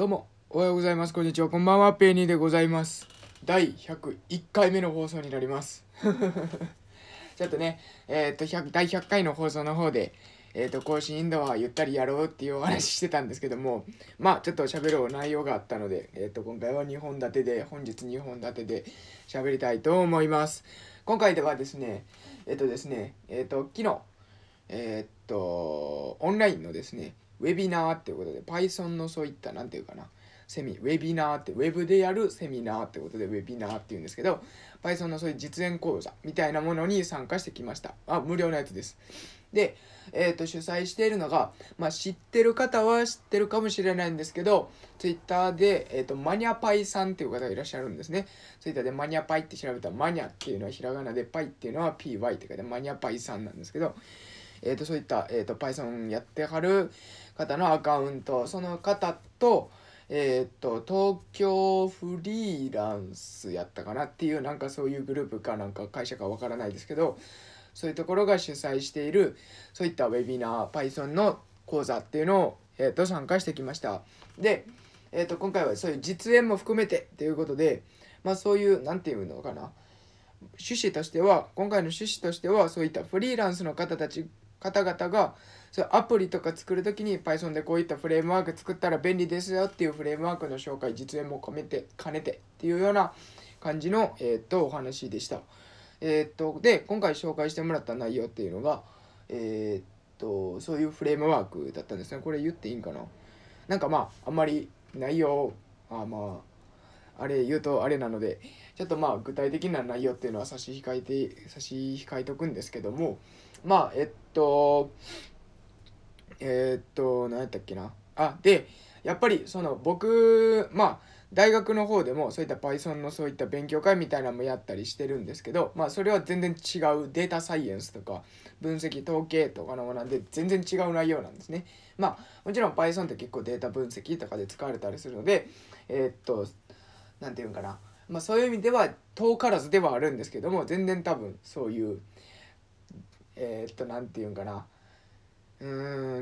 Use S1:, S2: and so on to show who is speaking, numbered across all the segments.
S1: どうも、おはようございます。こんにちは。こんばんは。ペーニーでございます。第101回目の放送になります。ちょっとね、えっ、と、100第100回の放送の方で、えっ、と、更新インドはゆったりやろうっていうお話してたんですけども、まあ、ちょっと喋る内容があったので、えっ、と、今回は2本立てで、本日2本立てで喋りたいと思います。今回ではですね、えっ、とですね、えっ、と、昨日、えっ、と、オンラインのですね、ウェビナーってことで Python のそういった何て言うかなセミウェビナーってウェブでやるセミナーってことでウェビナーっていうんですけど Python のそういう実演講座みたいなものに参加してきました。あ無料のやつです。で、えー、と主催しているのが、まあ、知ってる方は知ってるかもしれないんですけど Twitter で、えー、とマニャパイさんっていう方がいらっしゃるんですね。Twitter でマニャパイって調べたらマニャっていうのはひらがなでパイっていうのは PY って書いてマニャパイさんなんですけどえー、とそういった、えー、と Python やってはる方のアカウントその方と,、えー、と東京フリーランスやったかなっていうなんかそういうグループかなんか会社かわからないですけどそういうところが主催しているそういったウェビナー Python の講座っていうのを、えー、と参加してきました。で、えー、と今回はそういう実演も含めてっていうことでまあそういう何て言うのかな趣旨としては今回の趣旨としてはそういったフリーランスの方たち方々がそうアプリとか作る時に Python でこういったフレームワーク作ったら便利ですよっていうフレームワークの紹介実演も込めて兼ねてっていうような感じの、えー、っとお話でした。えー、っとで今回紹介してもらった内容っていうのが、えー、っとそういうフレームワークだったんですね。これ言っていいんかな？なんかまああんまり内容あまああれ言うとあれなのでちょっとまあ具体的な内容っていうのは差し控えて差し控えとくんですけどもまあえっとえー、っと何やったっけな。あでやっぱりその僕まあ大学の方でもそういった Python のそういった勉強会みたいなのもやったりしてるんですけどまあそれは全然違うデータサイエンスとか分析統計とかのものなんで全然違う内容なんですね。まあもちろん Python って結構データ分析とかで使われたりするのでえー、っと何て言うんかな。まあそういう意味では遠からずではあるんですけども全然多分そういうえー、っと何て言うんかな。う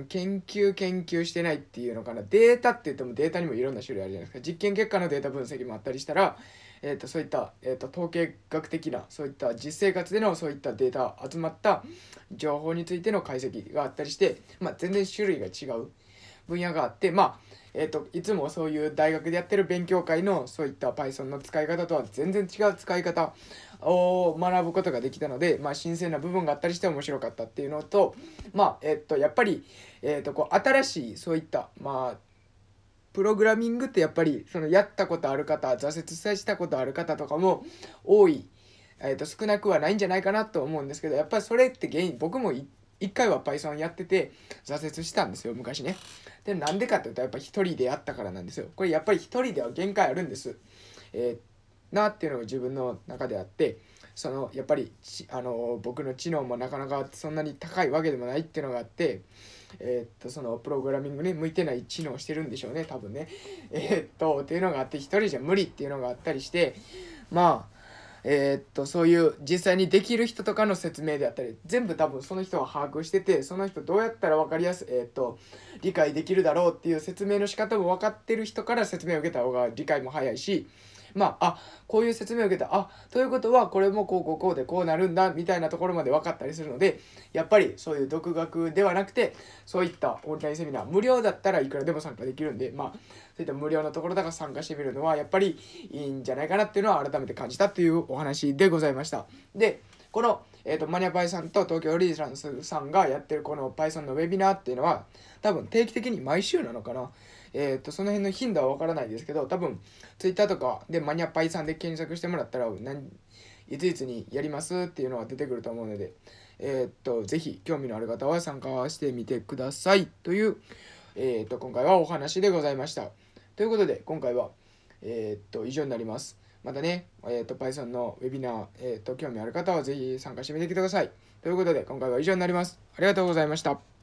S1: ん研究研究してないっていうのかな。データって言ってもデータにもいろんな種類あるじゃないですか。実験結果のデータ分析もあったりしたら、えー、とそういった、えー、と統計学的なそういった実生活でのそういったデータ集まった情報についての解析があったりして、まあ、全然種類が違う。分野があってまあえーと、いつもそういう大学でやってる勉強会のそういった Python の使い方とは全然違う使い方を学ぶことができたので、まあ、新鮮な部分があったりして面白かったっていうのと、まあえっ、と、やっぱり、えっ、とこう新しいそういった、まあ、プログラミングってやっぱりそのやったことある方挫折さしたことある方とかも多い、えー、と少なくはないんじゃないかなと思うんですけどやっぱりそれって原因僕も一回は Python やってて挫折したんですよ昔ね。でなんでかっていうとやっぱ一人でやったからなんですよ。これやっぱり一人では限界あるんです。えー、なっていうのが自分の中であってそのやっぱりあの僕の知能もなかなかそんなに高いわけでもないっていうのがあって。えー、っとそのプログラミングに向いてない知能をしてるんでしょうね多分ね。えー、っとっていうのがあって一人じゃ無理っていうのがあったりしてまあえー、っとそういう実際にできる人とかの説明であったり全部多分その人は把握しててその人どうやったら分かりやすい、えー、っと理解できるだろうっていう説明の仕方も分かってる人から説明を受けた方が理解も早いしまあ、あこういう説明を受けたあということはこれもこうこうこうでこうなるんだみたいなところまで分かったりするのでやっぱりそういう独学ではなくてそういったオンラインセミナー無料だったらいくらでも参加できるんでまあそういった無料のところだから参加してみるのはやっぱりいいんじゃないかなっていうのは改めて感じたというお話でございました。でこの、えーと、マニアパイさんと東京オリーランスさんがやってるこの Python のウェビナーっていうのは多分定期的に毎週なのかなえっ、ー、と、その辺の頻度はわからないですけど、多分、Twitter とかでマニアパイさんで検索してもらったら、何いついつにやりますっていうのが出てくると思うので、えっ、ー、と、ぜひ興味のある方は参加してみてくださいという、えっ、ー、と、今回はお話でございました。ということで、今回は、えっと、以上になります。またね、えっ、と、Python のウェビナー、えっ、と、興味ある方はぜひ参加してみてください。ということで、今回は以上になります。ありがとうございました。